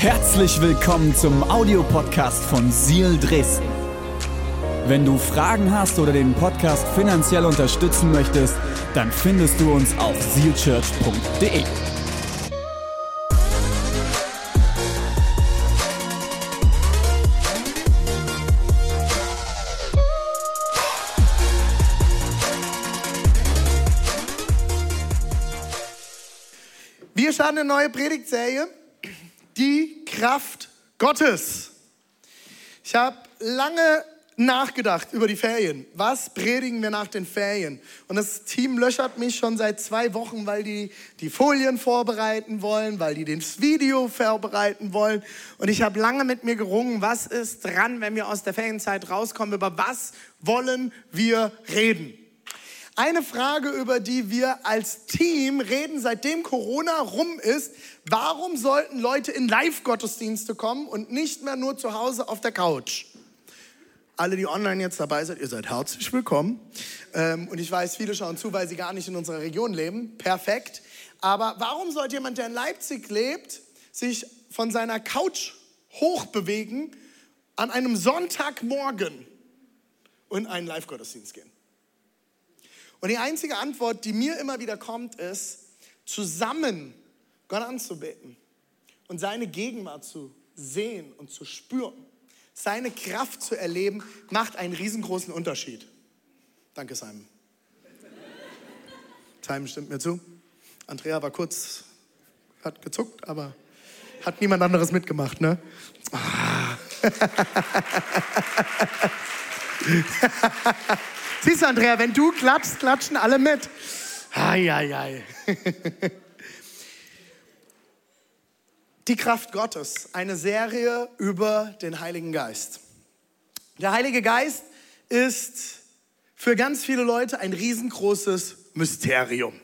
Herzlich willkommen zum Audiopodcast von Seal Dresden. Wenn du Fragen hast oder den Podcast finanziell unterstützen möchtest, dann findest du uns auf sealchurch.de. Wir starten eine neue Predigtserie, die Kraft Gottes. Ich habe lange nachgedacht über die Ferien. Was predigen wir nach den Ferien? Und das Team löchert mich schon seit zwei Wochen, weil die die Folien vorbereiten wollen, weil die das Video vorbereiten wollen. Und ich habe lange mit mir gerungen, was ist dran, wenn wir aus der Ferienzeit rauskommen, über was wollen wir reden? Eine Frage, über die wir als Team reden, seitdem Corona rum ist, warum sollten Leute in Live-Gottesdienste kommen und nicht mehr nur zu Hause auf der Couch? Alle, die online jetzt dabei seid, ihr seid herzlich willkommen. Ähm, und ich weiß, viele schauen zu, weil sie gar nicht in unserer Region leben. Perfekt. Aber warum sollte jemand, der in Leipzig lebt, sich von seiner Couch hochbewegen an einem Sonntagmorgen und in einen Live-Gottesdienst gehen? Und die einzige Antwort, die mir immer wieder kommt, ist, zusammen Gott anzubeten und seine Gegenwart zu sehen und zu spüren, seine Kraft zu erleben, macht einen riesengroßen Unterschied. Danke, Simon. Simon stimmt mir zu. Andrea war kurz, hat gezuckt, aber hat niemand anderes mitgemacht, ne? Ah. Siehst du, Andrea, wenn du klatschst, klatschen alle mit. Eieiei. Die Kraft Gottes, eine Serie über den Heiligen Geist. Der Heilige Geist ist für ganz viele Leute ein riesengroßes Mysterium.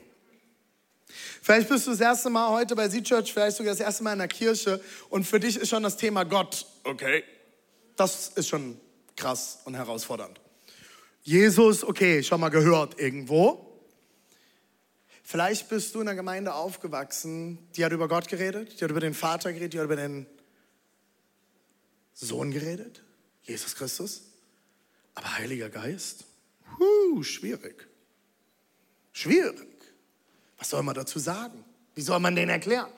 Vielleicht bist du das erste Mal heute bei Sea Church, vielleicht sogar das erste Mal in der Kirche und für dich ist schon das Thema Gott, okay, das ist schon krass und herausfordernd. Jesus, okay, schon mal gehört irgendwo. Vielleicht bist du in einer Gemeinde aufgewachsen, die hat über Gott geredet, die hat über den Vater geredet, die hat über den Sohn geredet, Jesus Christus. Aber Heiliger Geist, huh, schwierig. Schwierig. Was soll man dazu sagen? Wie soll man den erklären?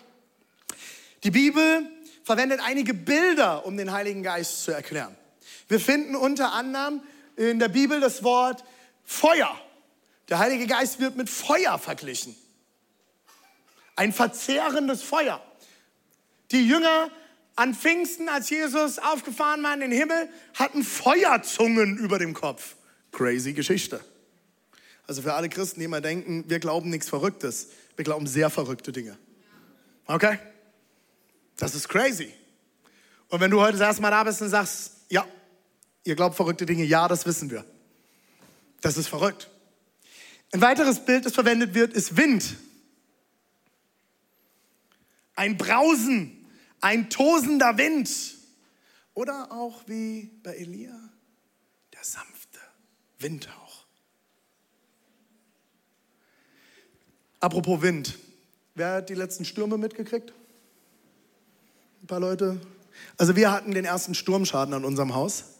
Die Bibel verwendet einige Bilder, um den Heiligen Geist zu erklären. Wir finden unter anderem in der Bibel das Wort Feuer. Der Heilige Geist wird mit Feuer verglichen. Ein verzehrendes Feuer. Die Jünger an Pfingsten, als Jesus aufgefahren war in den Himmel, hatten Feuerzungen über dem Kopf. Crazy Geschichte. Also für alle Christen, die immer denken, wir glauben nichts Verrücktes. Wir glauben sehr verrückte Dinge. Okay? Das ist crazy. Und wenn du heute das erste Mal da bist und sagst, ja, ihr glaubt verrückte Dinge, ja, das wissen wir. Das ist verrückt. Ein weiteres Bild, das verwendet wird, ist Wind. Ein Brausen, ein tosender Wind. Oder auch wie bei Elia, der sanfte Windhauch. Apropos Wind. Wer hat die letzten Stürme mitgekriegt? Ein paar Leute. Also wir hatten den ersten Sturmschaden an unserem Haus.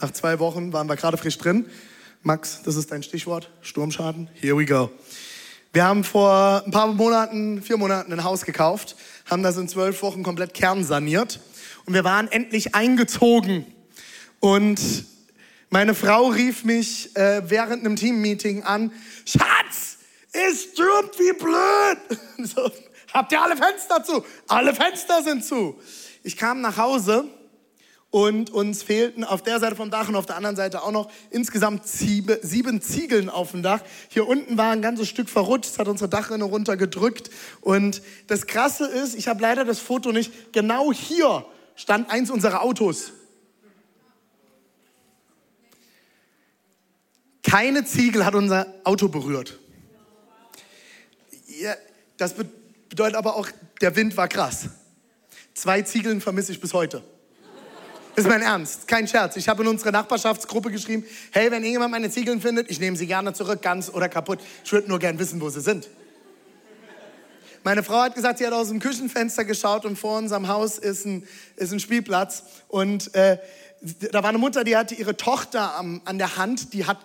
Nach zwei Wochen waren wir gerade frisch drin. Max, das ist dein Stichwort, Sturmschaden. Here we go. Wir haben vor ein paar Monaten, vier Monaten ein Haus gekauft, haben das in zwölf Wochen komplett kernsaniert und wir waren endlich eingezogen. Und meine Frau rief mich äh, während einem Teammeeting an, Schatz, es stürmt wie blöd. So, habt ihr alle Fenster zu? Alle Fenster sind zu. Ich kam nach Hause und uns fehlten auf der Seite vom Dach und auf der anderen Seite auch noch insgesamt sieben Ziegeln auf dem Dach. Hier unten war ein ganzes Stück verrutscht, es hat unsere Dachrinne runtergedrückt. Und das Krasse ist, ich habe leider das Foto nicht, genau hier stand eins unserer Autos. Keine Ziegel hat unser Auto berührt. Ja, das bedeutet aber auch, der Wind war krass. Zwei Ziegeln vermisse ich bis heute. Das ist mein Ernst, kein Scherz. Ich habe in unsere Nachbarschaftsgruppe geschrieben, hey, wenn irgendjemand meine Ziegeln findet, ich nehme sie gerne zurück, ganz oder kaputt. Ich würde nur gern wissen, wo sie sind. Meine Frau hat gesagt, sie hat aus dem Küchenfenster geschaut und vor unserem Haus ist ein, ist ein Spielplatz. Und äh, da war eine Mutter, die hatte ihre Tochter am, an der Hand, die hat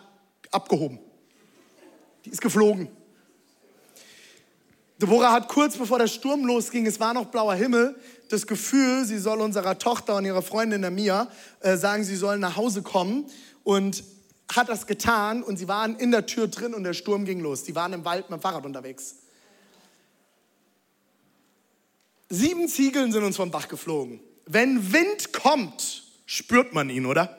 abgehoben. Die ist geflogen. Deborah hat kurz bevor der Sturm losging, es war noch blauer Himmel, das Gefühl, sie soll unserer Tochter und ihrer Freundin der Mia äh, sagen, sie sollen nach Hause kommen und hat das getan und sie waren in der Tür drin und der Sturm ging los. Die waren im Wald mit dem Fahrrad unterwegs. Sieben Ziegeln sind uns vom Dach geflogen. Wenn Wind kommt, spürt man ihn, oder?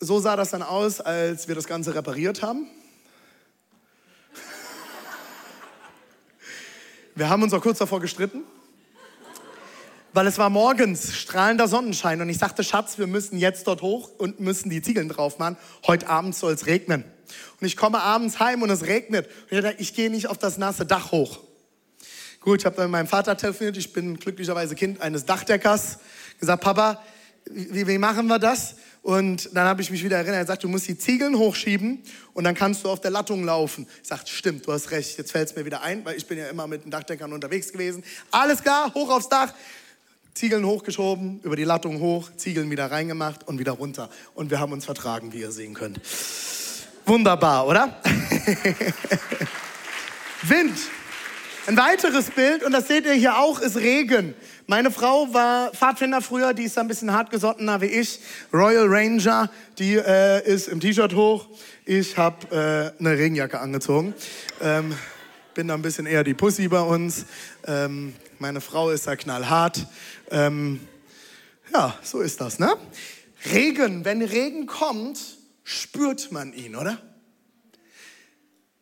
So sah das dann aus, als wir das Ganze repariert haben. Wir haben uns auch kurz davor gestritten, weil es war morgens strahlender Sonnenschein und ich sagte, Schatz, wir müssen jetzt dort hoch und müssen die Ziegeln drauf machen. Heute Abend soll es regnen. Und ich komme abends heim und es regnet. Und ich ich gehe nicht auf das nasse Dach hoch. Gut, ich habe dann mit meinem Vater telefoniert. Ich bin glücklicherweise Kind eines Dachdeckers. Gesagt, Papa, wie, wie machen wir das? Und dann habe ich mich wieder erinnert, er sagt, du musst die Ziegeln hochschieben und dann kannst du auf der Lattung laufen. Ich sagte, stimmt, du hast recht, jetzt fällt es mir wieder ein, weil ich bin ja immer mit den Dachdeckern unterwegs gewesen. Alles klar, hoch aufs Dach, Ziegeln hochgeschoben, über die Lattung hoch, Ziegeln wieder reingemacht und wieder runter. Und wir haben uns vertragen, wie ihr sehen könnt. Wunderbar, oder? Wind. Ein weiteres Bild, und das seht ihr hier auch, ist Regen. Meine Frau war Pfadfinder früher, die ist ein bisschen hartgesottener wie ich. Royal Ranger, die äh, ist im T-Shirt hoch. Ich habe äh, eine Regenjacke angezogen. Ähm, bin da ein bisschen eher die Pussy bei uns. Ähm, meine Frau ist da knallhart. Ähm, ja, so ist das, ne? Regen, wenn Regen kommt, spürt man ihn, oder?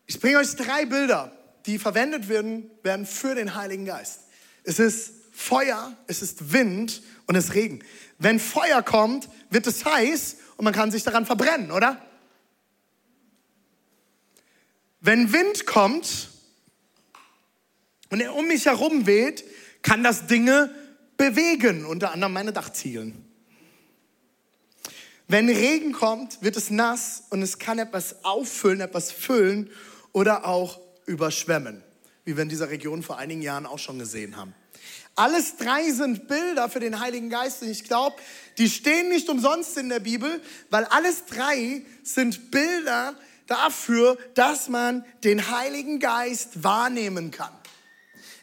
Ich bringe euch drei Bilder, die verwendet werden, werden für den Heiligen Geist. Es ist Feuer, es ist Wind und es ist Regen. Wenn Feuer kommt, wird es heiß und man kann sich daran verbrennen, oder? Wenn Wind kommt und er um mich herum weht, kann das Dinge bewegen, unter anderem meine Dachziegeln. Wenn Regen kommt, wird es nass und es kann etwas auffüllen, etwas füllen oder auch überschwemmen, wie wir in dieser Region vor einigen Jahren auch schon gesehen haben. Alles drei sind Bilder für den Heiligen Geist und ich glaube, die stehen nicht umsonst in der Bibel, weil alles drei sind Bilder dafür, dass man den Heiligen Geist wahrnehmen kann.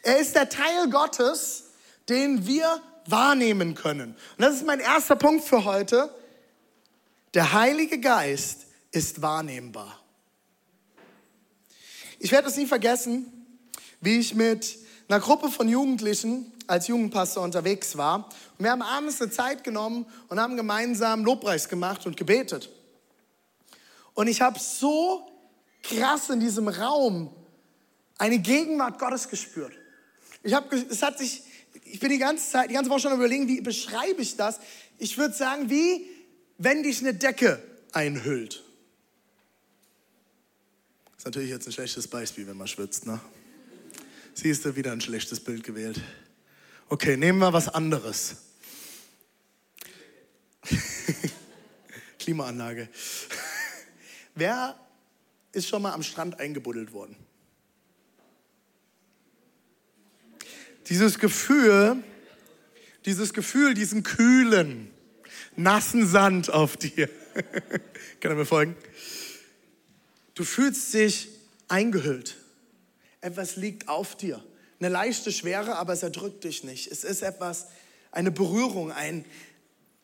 Er ist der Teil Gottes, den wir wahrnehmen können. Und das ist mein erster Punkt für heute. Der Heilige Geist ist wahrnehmbar. Ich werde es nie vergessen, wie ich mit einer Gruppe von Jugendlichen als Jugendpastor unterwegs war. Und wir haben abends eine Zeit genommen und haben gemeinsam Lobpreis gemacht und gebetet. Und ich habe so krass in diesem Raum eine Gegenwart Gottes gespürt. Ich habe, es hat sich, ich bin die ganze Zeit, die ganze Woche schon überlegen, wie beschreibe ich das? Ich würde sagen, wie wenn dich eine Decke einhüllt. Ist natürlich jetzt ein schlechtes Beispiel, wenn man schwitzt, ne? Siehst du, wieder ein schlechtes Bild gewählt. Okay, nehmen wir was anderes. Klimaanlage. Wer ist schon mal am Strand eingebuddelt worden? Dieses Gefühl, dieses Gefühl, diesen kühlen, nassen Sand auf dir. Kann er mir folgen? Du fühlst dich eingehüllt. Etwas liegt auf dir. Eine leichte Schwere, aber es erdrückt dich nicht. Es ist etwas, eine Berührung, ein,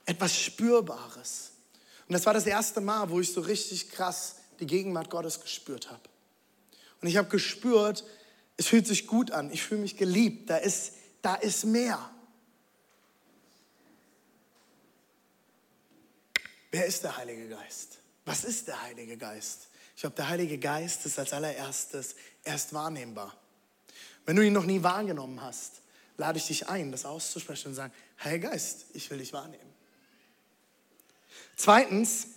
etwas Spürbares. Und das war das erste Mal, wo ich so richtig krass die Gegenwart Gottes gespürt habe. Und ich habe gespürt, es fühlt sich gut an, ich fühle mich geliebt, da ist, da ist mehr. Wer ist der Heilige Geist? Was ist der Heilige Geist? Ich glaube, der Heilige Geist ist als allererstes erst wahrnehmbar. Wenn du ihn noch nie wahrgenommen hast, lade ich dich ein, das auszusprechen und sagen, Heiliger Geist, ich will dich wahrnehmen. Zweitens,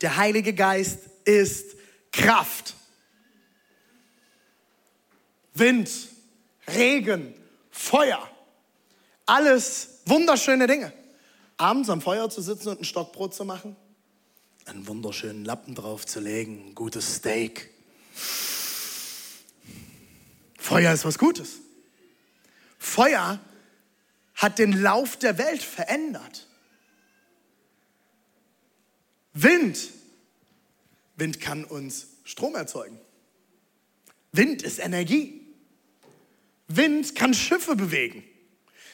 der Heilige Geist ist Kraft. Wind, Regen, Feuer, alles wunderschöne Dinge. Abends am Feuer zu sitzen und ein Stockbrot zu machen, einen wunderschönen Lappen drauf zu legen, ein gutes Steak. Feuer ist was Gutes. Feuer hat den Lauf der Welt verändert. Wind. Wind kann uns Strom erzeugen. Wind ist Energie. Wind kann Schiffe bewegen.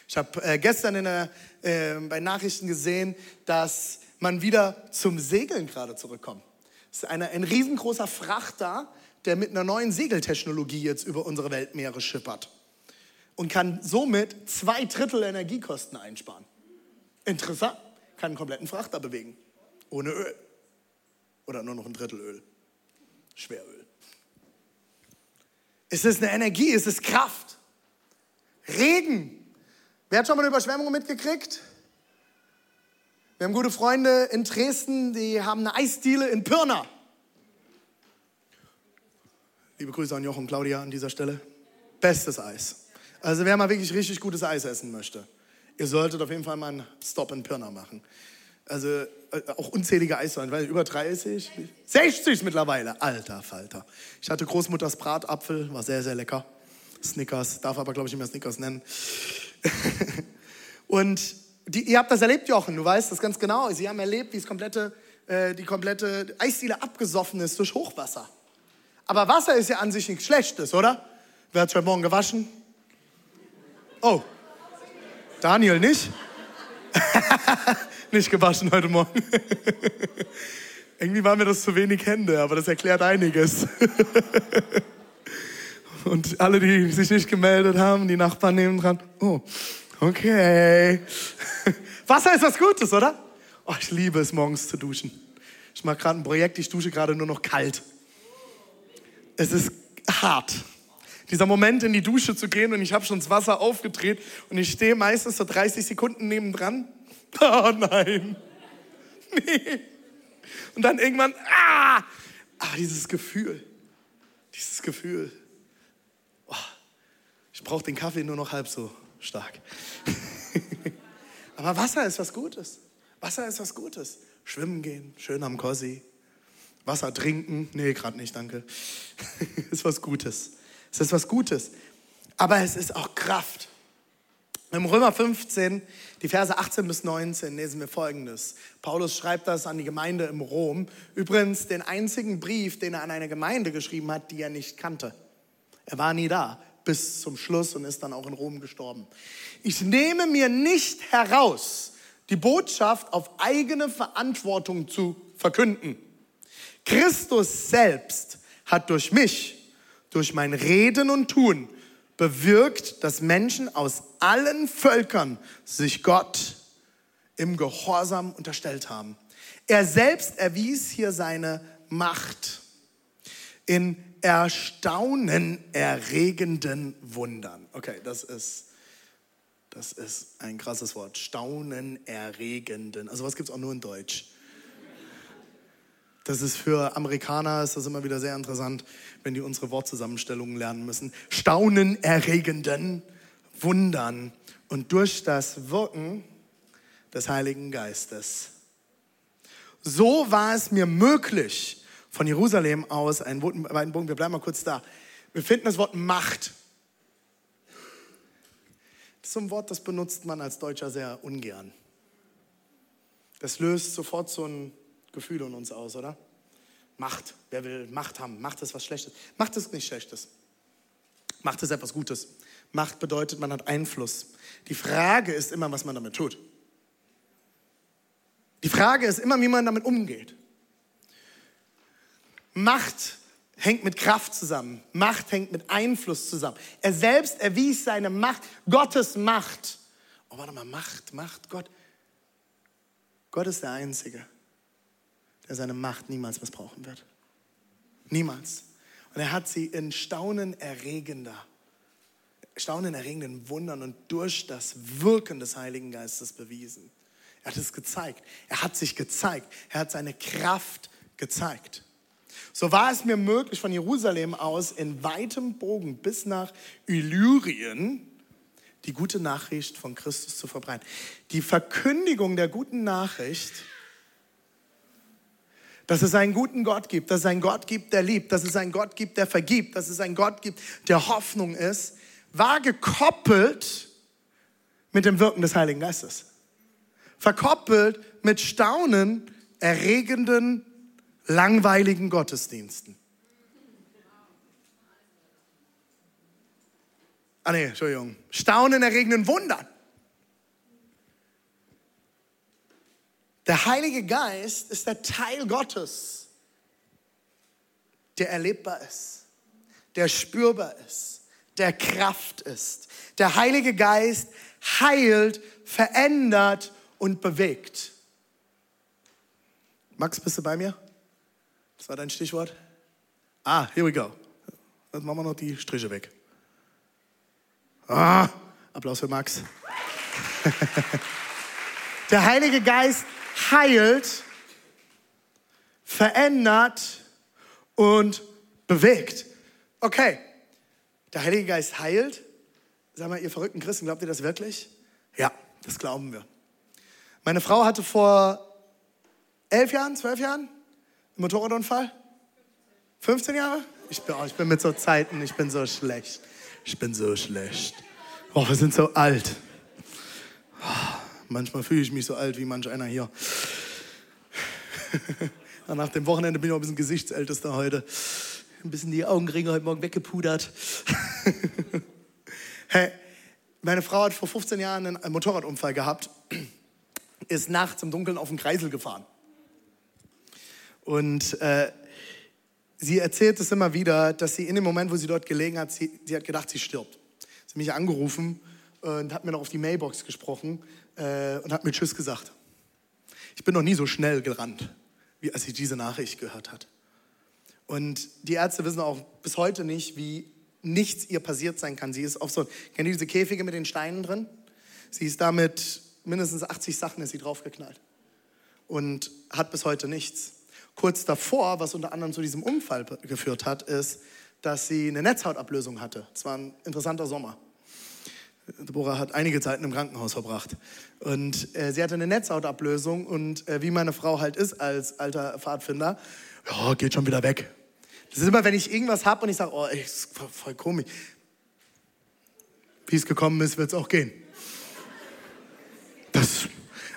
Ich habe äh, gestern in der, äh, bei Nachrichten gesehen, dass man wieder zum Segeln gerade zurückkommt. Es ist eine, ein riesengroßer Frachter, der mit einer neuen Segeltechnologie jetzt über unsere Weltmeere schippert und kann somit zwei Drittel Energiekosten einsparen. Interessant, kann einen kompletten Frachter bewegen, ohne Öl. Oder nur noch ein Drittel Öl. Schweröl. Es ist eine Energie, es ist Kraft. Regen. Wer hat schon mal eine Überschwemmung mitgekriegt? Wir haben gute Freunde in Dresden, die haben eine Eisdiele in Pirna. Liebe Grüße an Jochen und Claudia an dieser Stelle. Bestes Eis. Also wer mal wirklich richtig gutes Eis essen möchte, ihr solltet auf jeden Fall mal einen Stop in Pirna machen. Also äh, auch unzählige Eissorten, weil über 30, 60 mittlerweile. Alter Falter. Ich hatte Großmutters Bratapfel, war sehr, sehr lecker. Snickers, darf aber glaube ich nicht mehr Snickers nennen. Und die, ihr habt das erlebt, Jochen, du weißt das ganz genau. Sie haben erlebt, wie es komplette, äh, die komplette Eisdiele abgesoffen ist durch Hochwasser. Aber Wasser ist ja an sich nichts Schlechtes, oder? Wer hat heute Morgen gewaschen? Oh, Daniel nicht? nicht gewaschen heute Morgen. Irgendwie waren mir das zu wenig Hände, aber das erklärt einiges. Und alle, die sich nicht gemeldet haben, die Nachbarn nehmen dran. Oh, okay. Wasser ist was Gutes, oder? Oh, ich liebe es, morgens zu duschen. Ich mache gerade ein Projekt, ich dusche gerade nur noch kalt. Es ist hart. Dieser Moment, in die Dusche zu gehen und ich habe schon das Wasser aufgedreht und ich stehe meistens so 30 Sekunden nebendran. Oh nein. Nee. Und dann irgendwann, ah, ah dieses Gefühl. Dieses Gefühl. Oh, ich brauche den Kaffee nur noch halb so stark. Aber Wasser ist was Gutes. Wasser ist was Gutes. Schwimmen gehen, schön am Kossi. Wasser trinken, nee, gerade nicht, danke. ist was Gutes. Es ist was Gutes. Aber es ist auch Kraft. Im Römer 15, die Verse 18 bis 19, lesen wir folgendes. Paulus schreibt das an die Gemeinde im Rom. Übrigens den einzigen Brief, den er an eine Gemeinde geschrieben hat, die er nicht kannte. Er war nie da bis zum Schluss und ist dann auch in Rom gestorben. Ich nehme mir nicht heraus, die Botschaft auf eigene Verantwortung zu verkünden. Christus selbst hat durch mich, durch mein Reden und Tun, bewirkt, dass Menschen aus allen Völkern sich Gott im Gehorsam unterstellt haben. Er selbst erwies hier seine Macht in erstaunenerregenden Wundern. Okay, das ist, das ist ein krasses Wort. Staunenerregenden. Also was gibt es auch nur in Deutsch? Das ist für Amerikaner ist das immer wieder sehr interessant, wenn die unsere Wortzusammenstellungen lernen müssen. Staunenerregenden Wundern und durch das Wirken des Heiligen Geistes. So war es mir möglich, von Jerusalem aus, ein Bogen, wir bleiben mal kurz da. Wir finden das Wort Macht. Das ist ein Wort, das benutzt man als Deutscher sehr ungern. Das löst sofort so ein Gefühl in uns aus, oder? Macht. Wer will Macht haben? Macht ist was Schlechtes. Macht ist nichts Schlechtes. Macht ist etwas Gutes. Macht bedeutet, man hat Einfluss. Die Frage ist immer, was man damit tut. Die Frage ist immer, wie man damit umgeht. Macht hängt mit Kraft zusammen. Macht hängt mit Einfluss zusammen. Er selbst erwies seine Macht, Gottes Macht. Oh, warte mal, Macht, Macht, Gott. Gott ist der Einzige, der seine Macht niemals missbrauchen wird. Niemals. Und er hat sie in staunenerregender, staunenerregenden Wundern und durch das Wirken des Heiligen Geistes bewiesen. Er hat es gezeigt. Er hat sich gezeigt. Er hat seine Kraft gezeigt. So war es mir möglich, von Jerusalem aus in weitem Bogen bis nach Illyrien die gute Nachricht von Christus zu verbreiten. Die Verkündigung der guten Nachricht dass es einen guten Gott gibt, dass es einen Gott gibt, der liebt, dass es einen Gott gibt, der vergibt, dass es einen Gott gibt, der Hoffnung ist, war gekoppelt mit dem Wirken des Heiligen Geistes. Verkoppelt mit Staunen erregenden, langweiligen Gottesdiensten. Ah nee, Entschuldigung. Staunen erregenden Wundern. Der Heilige Geist ist der Teil Gottes, der erlebbar ist, der spürbar ist, der Kraft ist. Der Heilige Geist heilt, verändert und bewegt. Max, bist du bei mir? Das war dein Stichwort? Ah, here we go. Jetzt machen wir noch die Striche weg. Ah, Applaus für Max. Der Heilige Geist heilt, verändert und bewegt. Okay, der Heilige Geist heilt. Sag mal, ihr verrückten Christen, glaubt ihr das wirklich? Ja, das glauben wir. Meine Frau hatte vor elf Jahren, zwölf Jahren Motorradunfall. 15 Jahre? Ich bin, oh, ich bin mit so Zeiten, ich bin so schlecht. Ich bin so schlecht. Oh, wir sind so alt. Oh, manchmal fühle ich mich so alt wie manch einer hier. Nach dem Wochenende bin ich auch ein bisschen Gesichtsältester heute. Ein bisschen die Augenringe heute Morgen weggepudert. hey, meine Frau hat vor 15 Jahren einen Motorradunfall gehabt, ist nachts im Dunkeln auf den Kreisel gefahren. Und äh, sie erzählt es immer wieder, dass sie in dem Moment, wo sie dort gelegen hat, sie, sie hat gedacht, sie stirbt. Sie hat mich angerufen und hat mir noch auf die Mailbox gesprochen äh, und hat mir Tschüss gesagt. Ich bin noch nie so schnell gerannt, wie als sie diese Nachricht gehört hat. Und die Ärzte wissen auch bis heute nicht, wie nichts ihr passiert sein kann. Sie ist auf so, kennt ihr diese Käfige mit den Steinen drin? Sie ist damit mindestens 80 Sachen ist sie draufgeknallt und hat bis heute nichts. Kurz davor, was unter anderem zu diesem Unfall geführt hat, ist, dass sie eine Netzhautablösung hatte. Es war ein interessanter Sommer. Deborah hat einige Zeiten im Krankenhaus verbracht. Und äh, sie hatte eine Netzhautablösung und äh, wie meine Frau halt ist als alter Pfadfinder, ja, geht schon wieder weg. Das ist immer, wenn ich irgendwas habe und ich sage, oh, ey, ist voll komisch. Wie es gekommen ist, wird es auch gehen.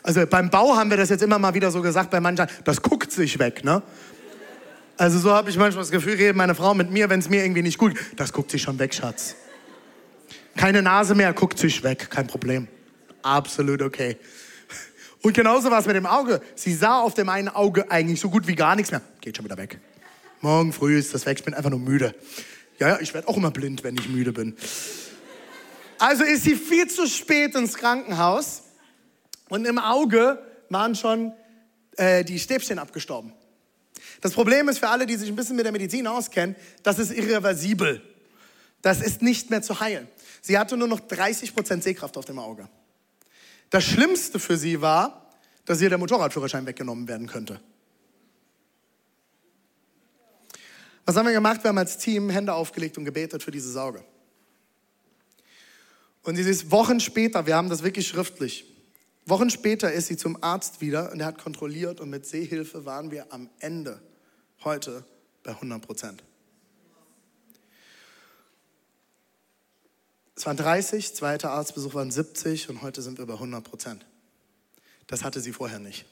Also beim Bau haben wir das jetzt immer mal wieder so gesagt, bei manchen, das guckt sich weg, ne? Also so habe ich manchmal das Gefühl, redet meine Frau mit mir, wenn es mir irgendwie nicht gut Das guckt sich schon weg, Schatz. Keine Nase mehr, guckt sich weg, kein Problem. Absolut okay. Und genauso war es mit dem Auge. Sie sah auf dem einen Auge eigentlich so gut wie gar nichts mehr. Geht schon wieder weg. Morgen früh ist das weg, ich bin einfach nur müde. Ja, ja, ich werde auch immer blind, wenn ich müde bin. Also ist sie viel zu spät ins Krankenhaus und im Auge waren schon äh, die Stäbchen abgestorben. Das Problem ist für alle, die sich ein bisschen mit der Medizin auskennen, das ist irreversibel. Das ist nicht mehr zu heilen. Sie hatte nur noch 30 Prozent Sehkraft auf dem Auge. Das Schlimmste für sie war, dass ihr der Motorradführerschein weggenommen werden könnte. Was haben wir gemacht? Wir haben als Team Hände aufgelegt und gebetet für diese Sorge. Und ist Wochen später, wir haben das wirklich schriftlich, Wochen später ist sie zum Arzt wieder und er hat kontrolliert und mit Sehhilfe waren wir am Ende heute bei 100 Prozent. Es waren 30, zweiter Arztbesuch waren 70 und heute sind wir bei 100 Prozent. Das hatte sie vorher nicht.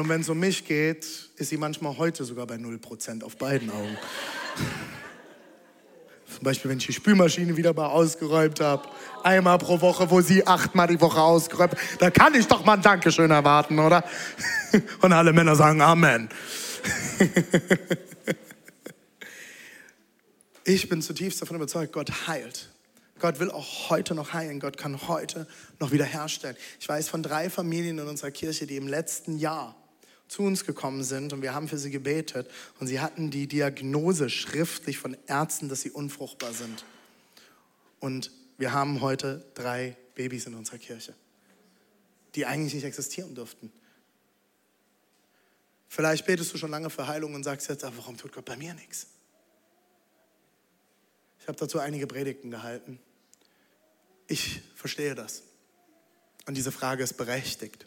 Und wenn es um mich geht, ist sie manchmal heute sogar bei 0% auf beiden Augen. Zum Beispiel, wenn ich die Spülmaschine wieder mal ausgeräumt habe. Einmal pro Woche, wo sie achtmal die Woche ausgeräumt Da kann ich doch mal ein Dankeschön erwarten, oder? Und alle Männer sagen Amen. Ich bin zutiefst davon überzeugt, Gott heilt. Gott will auch heute noch heilen. Gott kann heute noch wieder herstellen. Ich weiß von drei Familien in unserer Kirche, die im letzten Jahr zu uns gekommen sind und wir haben für sie gebetet und sie hatten die Diagnose schriftlich von Ärzten, dass sie unfruchtbar sind. Und wir haben heute drei Babys in unserer Kirche, die eigentlich nicht existieren dürften. Vielleicht betest du schon lange für Heilung und sagst jetzt, warum tut Gott bei mir nichts? Ich habe dazu einige Predigten gehalten. ich verstehe das. Und diese Frage ist berechtigt.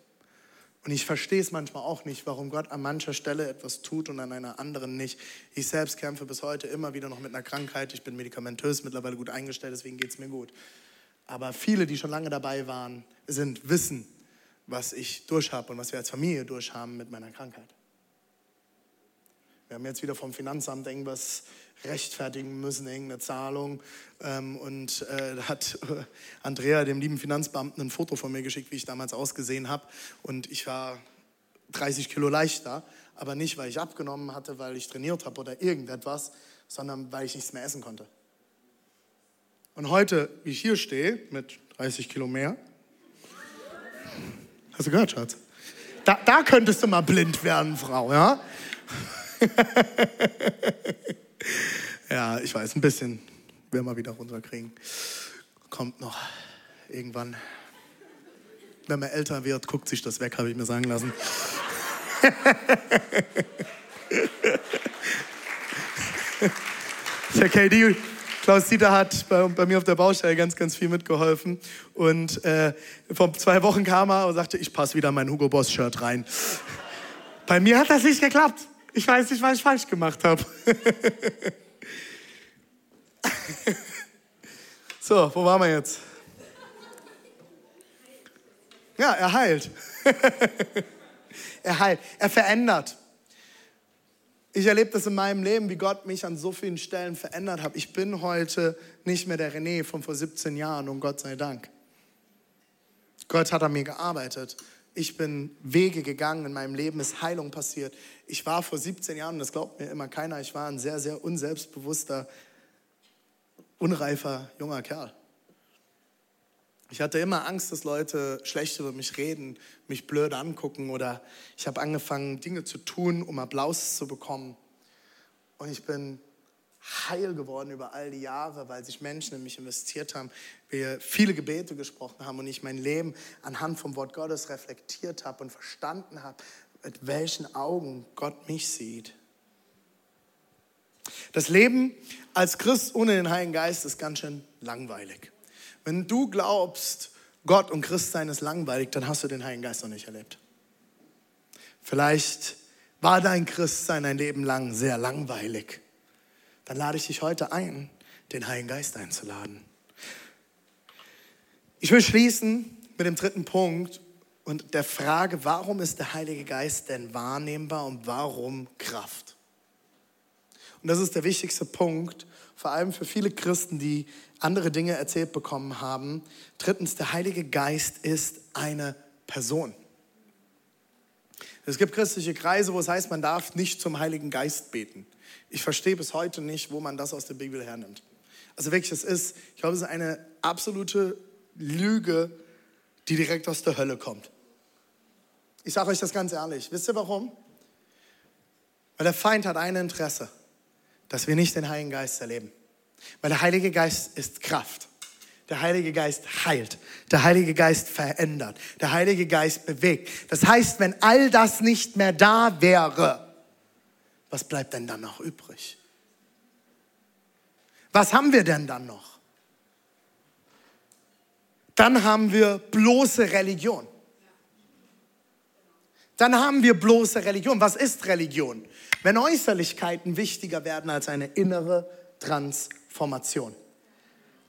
Und ich verstehe es manchmal auch nicht, warum Gott an mancher Stelle etwas tut und an einer anderen nicht. Ich selbst kämpfe bis heute immer wieder noch mit einer Krankheit. Ich bin medikamentös mittlerweile gut eingestellt, deswegen geht es mir gut. Aber viele, die schon lange dabei waren, sind, wissen, was ich durchhabe und was wir als Familie durchhaben mit meiner Krankheit. Wir haben jetzt wieder vom Finanzamt irgendwas rechtfertigen müssen, irgendeine Zahlung. Ähm, und äh, da hat äh, Andrea, dem lieben Finanzbeamten, ein Foto von mir geschickt, wie ich damals ausgesehen habe. Und ich war 30 Kilo leichter, aber nicht, weil ich abgenommen hatte, weil ich trainiert habe oder irgendetwas, sondern weil ich nichts mehr essen konnte. Und heute, wie ich hier stehe, mit 30 Kilo mehr, hast du gehört, Schatz? Da, da könntest du mal blind werden, Frau, ja? ja, ich weiß, ein bisschen werden wir wieder runterkriegen. Kommt noch irgendwann. Wenn man älter wird, guckt sich das weg, habe ich mir sagen lassen. Der KD, Klaus Dieter hat bei, bei, mir auf der Baustelle ganz, ganz viel mitgeholfen. Und äh, vor zwei Wochen kam er und sagte, ich passe wieder mein Hugo Boss Shirt rein. Bei mir hat das nicht geklappt. Ich weiß nicht, was ich falsch gemacht habe. so, wo waren wir jetzt? Ja, er heilt. er heilt. Er verändert. Ich erlebe das in meinem Leben, wie Gott mich an so vielen Stellen verändert hat. Ich bin heute nicht mehr der René von vor 17 Jahren und Gott sei Dank. Gott hat an mir gearbeitet. Ich bin Wege gegangen, in meinem Leben ist Heilung passiert. Ich war vor 17 Jahren, das glaubt mir immer keiner, ich war ein sehr, sehr unselbstbewusster, unreifer junger Kerl. Ich hatte immer Angst, dass Leute schlecht über mich reden, mich blöd angucken oder ich habe angefangen, Dinge zu tun, um Applaus zu bekommen. Und ich bin heil geworden über all die Jahre, weil sich Menschen in mich investiert haben, wir viele Gebete gesprochen haben und ich mein Leben anhand vom Wort Gottes reflektiert habe und verstanden habe, mit welchen Augen Gott mich sieht. Das Leben als Christ ohne den Heiligen Geist ist ganz schön langweilig. Wenn du glaubst, Gott und Christsein ist langweilig, dann hast du den Heiligen Geist noch nicht erlebt. Vielleicht war dein Christsein ein Leben lang sehr langweilig dann lade ich dich heute ein, den Heiligen Geist einzuladen. Ich will schließen mit dem dritten Punkt und der Frage, warum ist der Heilige Geist denn wahrnehmbar und warum Kraft? Und das ist der wichtigste Punkt, vor allem für viele Christen, die andere Dinge erzählt bekommen haben. Drittens, der Heilige Geist ist eine Person. Es gibt christliche Kreise, wo es heißt, man darf nicht zum Heiligen Geist beten. Ich verstehe bis heute nicht, wo man das aus der Bibel hernimmt. Also wirklich, es ist, ich glaube, es ist eine absolute Lüge, die direkt aus der Hölle kommt. Ich sage euch das ganz ehrlich. Wisst ihr warum? Weil der Feind hat ein Interesse, dass wir nicht den Heiligen Geist erleben. Weil der Heilige Geist ist Kraft. Der Heilige Geist heilt. Der Heilige Geist verändert. Der Heilige Geist bewegt. Das heißt, wenn all das nicht mehr da wäre, was bleibt denn dann noch übrig? Was haben wir denn dann noch? Dann haben wir bloße Religion. Dann haben wir bloße Religion. Was ist Religion? Wenn Äußerlichkeiten wichtiger werden als eine innere Transformation.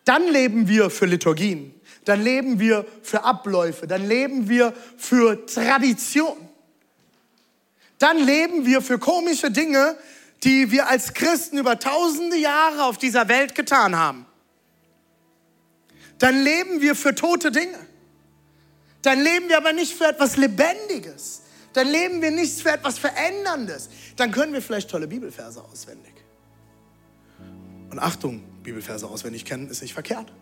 Dann leben wir für Liturgien, dann leben wir für Abläufe, dann leben wir für Tradition dann leben wir für komische Dinge, die wir als Christen über tausende Jahre auf dieser Welt getan haben. Dann leben wir für tote Dinge. Dann leben wir aber nicht für etwas Lebendiges. Dann leben wir nicht für etwas Veränderndes. Dann können wir vielleicht tolle Bibelverse auswendig. Und Achtung, Bibelverse auswendig kennen ist nicht verkehrt.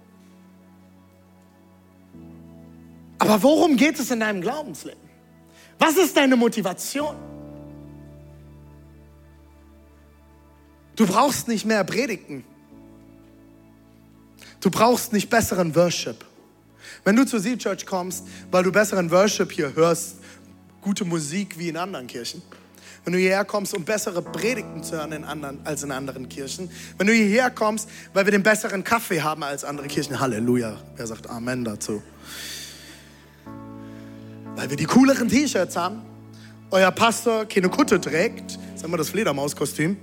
Aber worum geht es in deinem Glaubensleben? Was ist deine Motivation? Du brauchst nicht mehr Predigten. Du brauchst nicht besseren Worship. Wenn du zur Sea Church kommst, weil du besseren Worship hier hörst, gute Musik wie in anderen Kirchen, wenn du hierher kommst, um bessere Predigten zu hören in anderen, als in anderen Kirchen, wenn du hierher kommst, weil wir den besseren Kaffee haben als andere Kirchen, Halleluja, wer sagt Amen dazu? Weil wir die cooleren T-Shirts haben, euer Pastor keine Kutte trägt, sagen wir das Fledermauskostüm,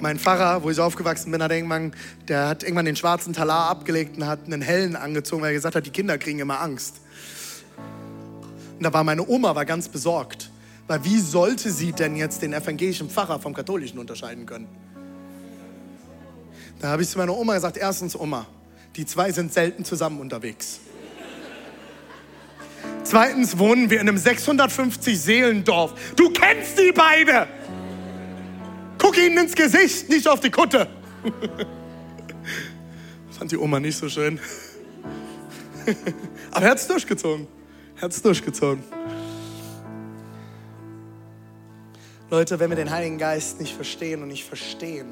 mein Pfarrer, wo ich aufgewachsen bin, hat irgendwann, der hat irgendwann den schwarzen Talar abgelegt und hat einen hellen angezogen, weil er gesagt hat, die Kinder kriegen immer Angst. Und da war meine Oma war ganz besorgt, weil wie sollte sie denn jetzt den evangelischen Pfarrer vom katholischen unterscheiden können? Da habe ich zu meiner Oma gesagt, erstens Oma, die zwei sind selten zusammen unterwegs. Zweitens wohnen wir in einem 650 Seelendorf. Du kennst die beide. Guck ihnen ins Gesicht, nicht auf die Kutte. Fand die Oma nicht so schön. Aber er hat es durchgezogen. Er hat es durchgezogen. Leute, wenn wir den Heiligen Geist nicht verstehen und nicht verstehen,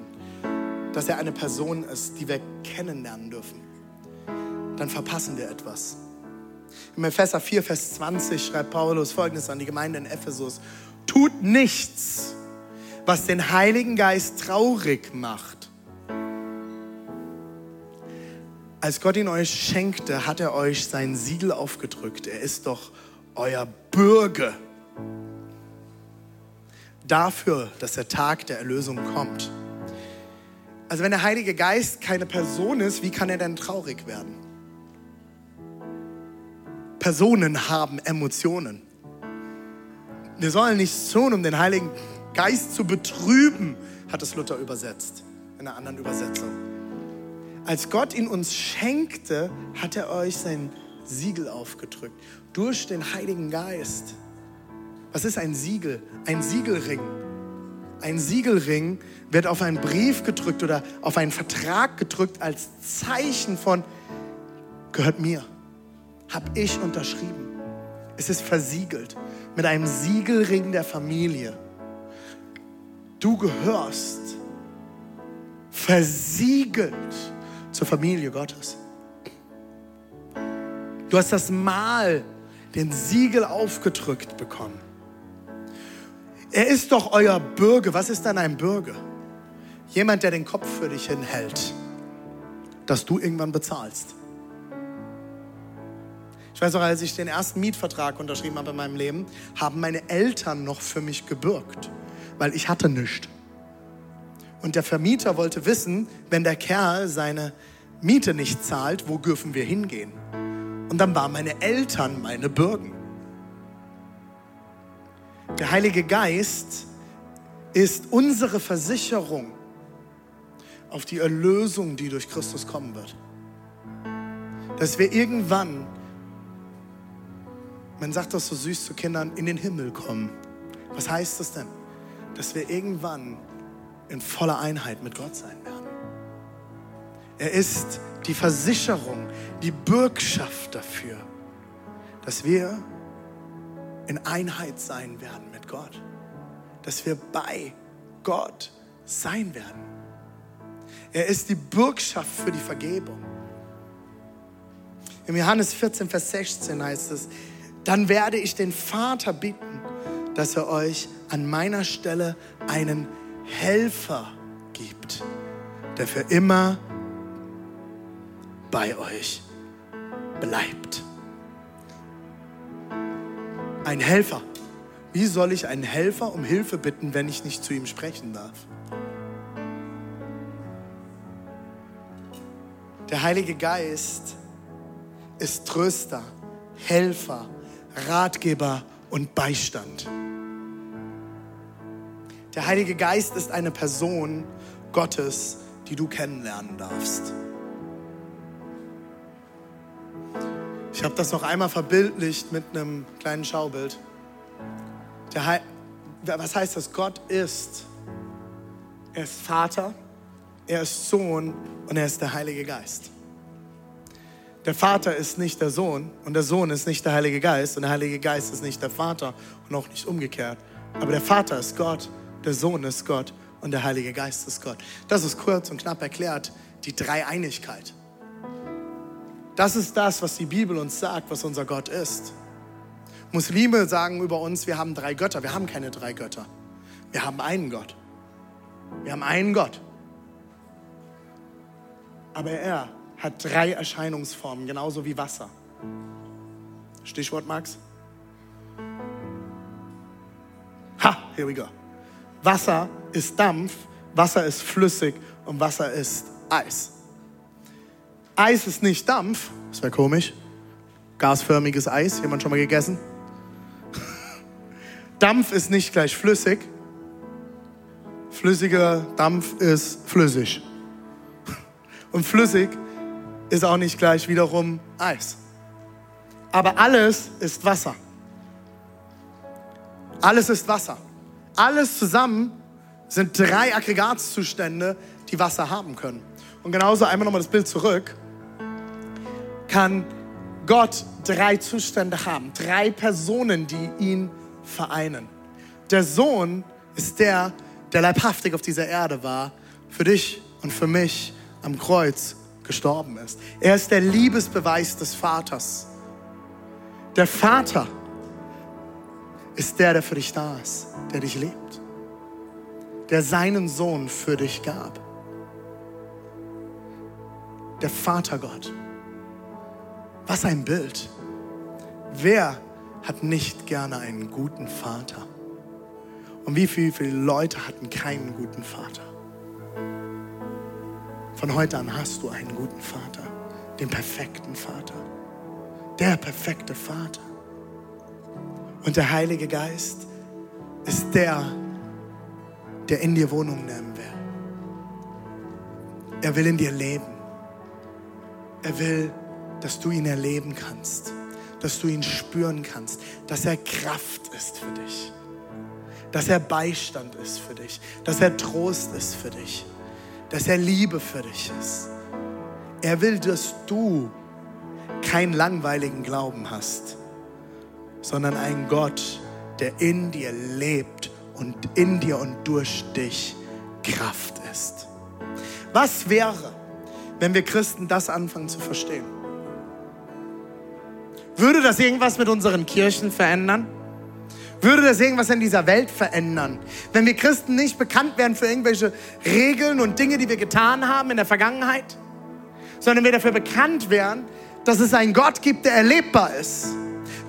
dass er eine Person ist, die wir kennenlernen dürfen, dann verpassen wir etwas. Im Epheser 4, Vers 20 schreibt Paulus folgendes an die Gemeinde in Ephesus. Tut nichts, was den Heiligen Geist traurig macht. Als Gott ihn euch schenkte, hat er euch sein Siegel aufgedrückt. Er ist doch euer Bürger. Dafür, dass der Tag der Erlösung kommt. Also wenn der Heilige Geist keine Person ist, wie kann er denn traurig werden? Personen haben Emotionen. Wir sollen nichts tun, um den Heiligen Geist zu betrüben, hat es Luther übersetzt, in einer anderen Übersetzung. Als Gott ihn uns schenkte, hat er euch sein Siegel aufgedrückt. Durch den Heiligen Geist. Was ist ein Siegel? Ein Siegelring. Ein Siegelring wird auf einen Brief gedrückt oder auf einen Vertrag gedrückt als Zeichen von, gehört mir, habe ich unterschrieben. Es ist versiegelt mit einem Siegelring der Familie. Du gehörst versiegelt zur Familie Gottes. Du hast das Mal, den Siegel aufgedrückt bekommen. Er ist doch euer Bürger. Was ist dann ein Bürger? Jemand, der den Kopf für dich hinhält, dass du irgendwann bezahlst. Ich weiß auch, als ich den ersten Mietvertrag unterschrieben habe in meinem Leben, haben meine Eltern noch für mich gebürgt weil ich hatte nichts. Und der Vermieter wollte wissen, wenn der Kerl seine Miete nicht zahlt, wo dürfen wir hingehen? Und dann waren meine Eltern meine Bürgen. Der Heilige Geist ist unsere Versicherung auf die Erlösung, die durch Christus kommen wird. Dass wir irgendwann, man sagt das so süß zu Kindern, in den Himmel kommen. Was heißt das denn? Dass wir irgendwann in voller Einheit mit Gott sein werden. Er ist die Versicherung, die Bürgschaft dafür, dass wir in Einheit sein werden mit Gott. Dass wir bei Gott sein werden. Er ist die Bürgschaft für die Vergebung. Im Johannes 14, Vers 16 heißt es, dann werde ich den Vater bitten, dass er euch an meiner Stelle einen Helfer gibt, der für immer bei euch bleibt. Ein Helfer. Wie soll ich einen Helfer um Hilfe bitten, wenn ich nicht zu ihm sprechen darf? Der Heilige Geist ist Tröster, Helfer, Ratgeber und Beistand. Der Heilige Geist ist eine Person Gottes, die du kennenlernen darfst. Ich habe das noch einmal verbildlicht mit einem kleinen Schaubild. Der was heißt das? Gott ist. Er ist Vater, er ist Sohn und er ist der Heilige Geist. Der Vater ist nicht der Sohn und der Sohn ist nicht der Heilige Geist und der Heilige Geist ist nicht der Vater und auch nicht umgekehrt. Aber der Vater ist Gott der Sohn ist Gott und der Heilige Geist ist Gott. Das ist kurz und knapp erklärt die Dreieinigkeit. Das ist das, was die Bibel uns sagt, was unser Gott ist. Muslime sagen über uns, wir haben drei Götter. Wir haben keine drei Götter. Wir haben einen Gott. Wir haben einen Gott. Aber er hat drei Erscheinungsformen, genauso wie Wasser. Stichwort, Max? Ha, here we go. Wasser ist Dampf, Wasser ist flüssig und Wasser ist Eis. Eis ist nicht Dampf, das wäre komisch. Gasförmiges Eis, jemand schon mal gegessen? Dampf ist nicht gleich flüssig. Flüssiger Dampf ist flüssig. Und flüssig ist auch nicht gleich wiederum Eis. Aber alles ist Wasser. Alles ist Wasser. Alles zusammen sind drei Aggregatzustände, die Wasser haben können. Und genauso einmal nochmal das Bild zurück, kann Gott drei Zustände haben, drei Personen, die ihn vereinen. Der Sohn ist der, der leibhaftig auf dieser Erde war, für dich und für mich am Kreuz gestorben ist. Er ist der Liebesbeweis des Vaters. Der Vater ist der, der für dich da ist, der dich liebt, der seinen Sohn für dich gab. Der Vatergott. Was ein Bild. Wer hat nicht gerne einen guten Vater? Und wie viele, viele Leute hatten keinen guten Vater? Von heute an hast du einen guten Vater, den perfekten Vater, der perfekte Vater. Und der Heilige Geist ist der, der in dir Wohnung nehmen will. Er will in dir leben. Er will, dass du ihn erleben kannst, dass du ihn spüren kannst, dass er Kraft ist für dich, dass er Beistand ist für dich, dass er Trost ist für dich, dass er Liebe für dich ist. Er will, dass du keinen langweiligen Glauben hast, sondern einen Gott, der in dir lebt und in dir und durch dich Kraft ist. Was wäre, wenn wir Christen das anfangen zu verstehen? Würde das irgendwas mit unseren Kirchen verändern? Würde das irgendwas in dieser Welt verändern? Wenn wir Christen nicht bekannt werden für irgendwelche Regeln und Dinge, die wir getan haben in der Vergangenheit, sondern wir dafür bekannt werden, dass es einen Gott gibt, der erlebbar ist,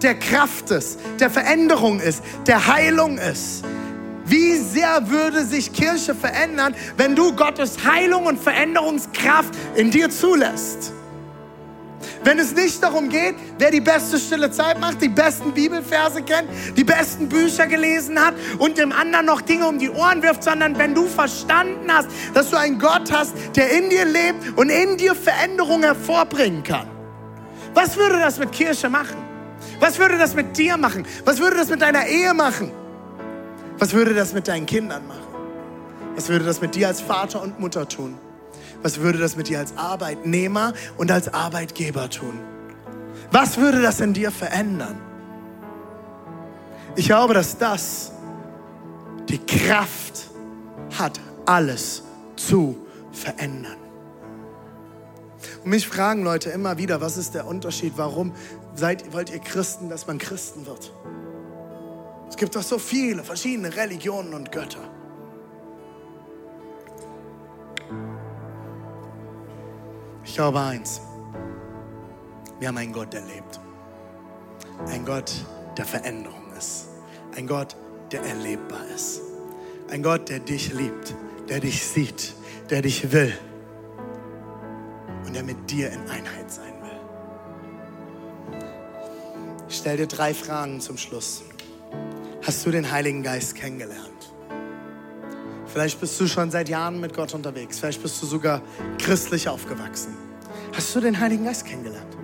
der Kraft ist, der Veränderung ist, der Heilung ist. Wie sehr würde sich Kirche verändern, wenn du Gottes Heilung und Veränderungskraft in dir zulässt? Wenn es nicht darum geht, wer die beste stille Zeit macht, die besten Bibelverse kennt, die besten Bücher gelesen hat und dem anderen noch Dinge um die Ohren wirft, sondern wenn du verstanden hast, dass du einen Gott hast, der in dir lebt und in dir Veränderung hervorbringen kann. Was würde das mit Kirche machen? Was würde das mit dir machen? Was würde das mit deiner Ehe machen? Was würde das mit deinen Kindern machen? Was würde das mit dir als Vater und Mutter tun? Was würde das mit dir als Arbeitnehmer und als Arbeitgeber tun? Was würde das in dir verändern? Ich glaube, dass das die Kraft hat, alles zu verändern. Und mich fragen Leute immer wieder, was ist der Unterschied? Warum seid, wollt ihr Christen, dass man Christen wird? Es gibt doch so viele verschiedene Religionen und Götter. Ich glaube eins. Wir haben einen Gott, der lebt. Ein Gott, der Veränderung ist. Ein Gott, der erlebbar ist. Ein Gott, der dich liebt, der dich sieht, der dich will und der mit dir in Einheit sein will. Ich stelle dir drei Fragen zum Schluss. Hast du den Heiligen Geist kennengelernt? Vielleicht bist du schon seit Jahren mit Gott unterwegs. Vielleicht bist du sogar christlich aufgewachsen. Hast du den Heiligen Geist kennengelernt?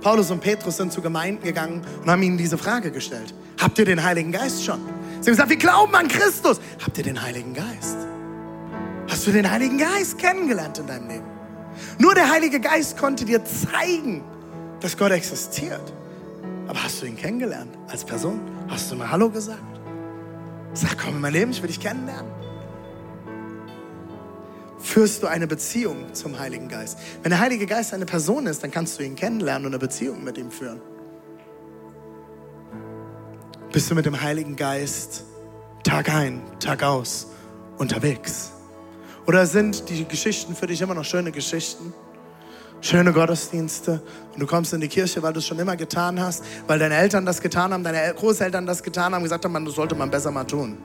Paulus und Petrus sind zu Gemeinden gegangen und haben ihnen diese Frage gestellt. Habt ihr den Heiligen Geist schon? Sie haben gesagt, wir glauben an Christus. Habt ihr den Heiligen Geist? Hast du den Heiligen Geist kennengelernt in deinem Leben? Nur der Heilige Geist konnte dir zeigen, dass Gott existiert. Aber hast du ihn kennengelernt als Person? Hast du mal Hallo gesagt? Sag, komm in mein Leben, ich will dich kennenlernen. Führst du eine Beziehung zum Heiligen Geist? Wenn der Heilige Geist eine Person ist, dann kannst du ihn kennenlernen und eine Beziehung mit ihm führen. Bist du mit dem Heiligen Geist Tag ein, Tag aus unterwegs? Oder sind die Geschichten für dich immer noch schöne Geschichten? Schöne Gottesdienste und du kommst in die Kirche, weil du es schon immer getan hast, weil deine Eltern das getan haben, deine Großeltern das getan haben, gesagt haben, man, das sollte man besser mal tun.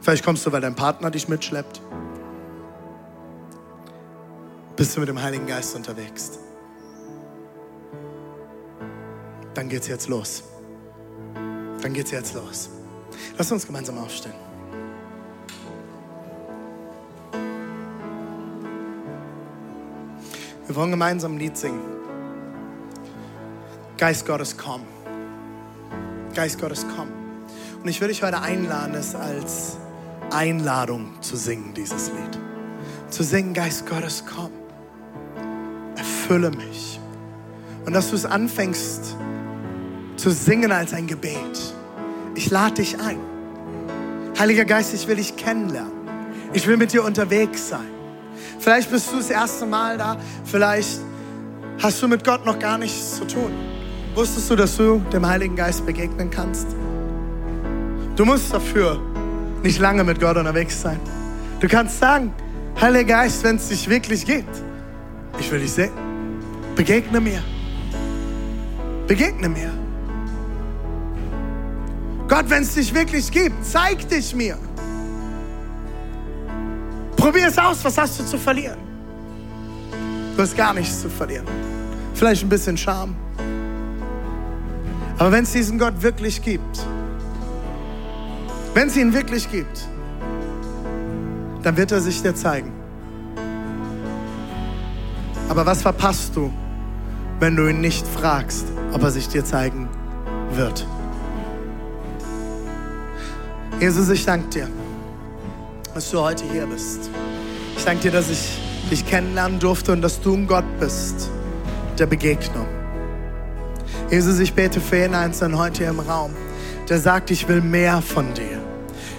Vielleicht kommst du, weil dein Partner dich mitschleppt. Bist du mit dem Heiligen Geist unterwegs? Dann geht's jetzt los. Dann geht's jetzt los. Lass uns gemeinsam aufstehen. Wir wollen gemeinsam ein Lied singen. Geist Gottes, komm. Geist Gottes, komm. Und ich würde dich heute einladen, es als Einladung zu singen, dieses Lied. Zu singen, Geist Gottes, komm. Erfülle mich. Und dass du es anfängst zu singen als ein Gebet. Ich lade dich ein. Heiliger Geist, ich will dich kennenlernen. Ich will mit dir unterwegs sein. Vielleicht bist du das erste Mal da. Vielleicht hast du mit Gott noch gar nichts zu tun. Wusstest du, dass du dem Heiligen Geist begegnen kannst? Du musst dafür nicht lange mit Gott unterwegs sein. Du kannst sagen, Heiliger Geist, wenn es dich wirklich gibt, ich will dich sehen. Begegne mir. Begegne mir. Gott, wenn es dich wirklich gibt, zeig dich mir. Probier es aus, was hast du zu verlieren? Du hast gar nichts zu verlieren. Vielleicht ein bisschen Scham. Aber wenn es diesen Gott wirklich gibt, wenn es ihn wirklich gibt, dann wird er sich dir zeigen. Aber was verpasst du, wenn du ihn nicht fragst, ob er sich dir zeigen wird? Jesus, ich danke dir, dass du heute hier bist. Ich danke dir, dass ich dich kennenlernen durfte und dass du ein Gott bist der Begegnung. Jesus, ich bete für jeden Einzelnen heute hier im Raum, der sagt, ich will mehr von dir.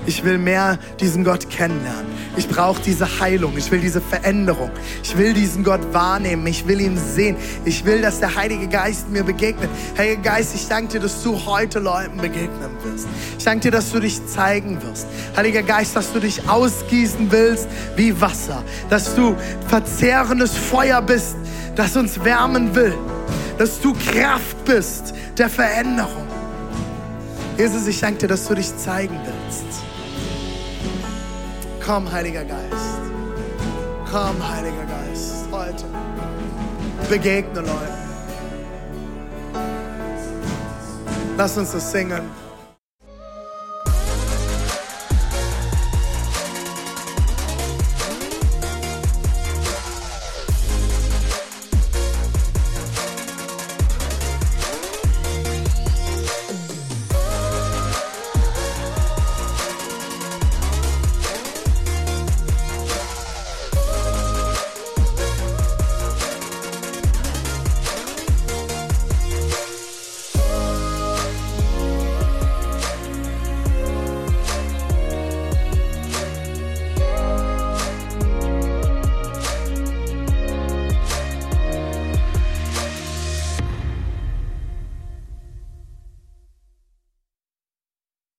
Ich will mehr diesen Gott kennenlernen. Ich brauche diese Heilung. Ich will diese Veränderung. Ich will diesen Gott wahrnehmen. Ich will ihn sehen. Ich will, dass der Heilige Geist mir begegnet. Heiliger Geist, ich danke dir, dass du heute Leuten begegnen wirst. Ich danke dir, dass du dich zeigen wirst. Heiliger Geist, dass du dich ausgießen willst wie Wasser. Dass du verzehrendes Feuer bist, das uns wärmen will. Dass du Kraft bist der Veränderung. Jesus, ich danke dir, dass du dich zeigen willst. Komm, Heiliger Geist. Komm, Heiliger Geist, heute. Begegne Leute. Lass uns das singen.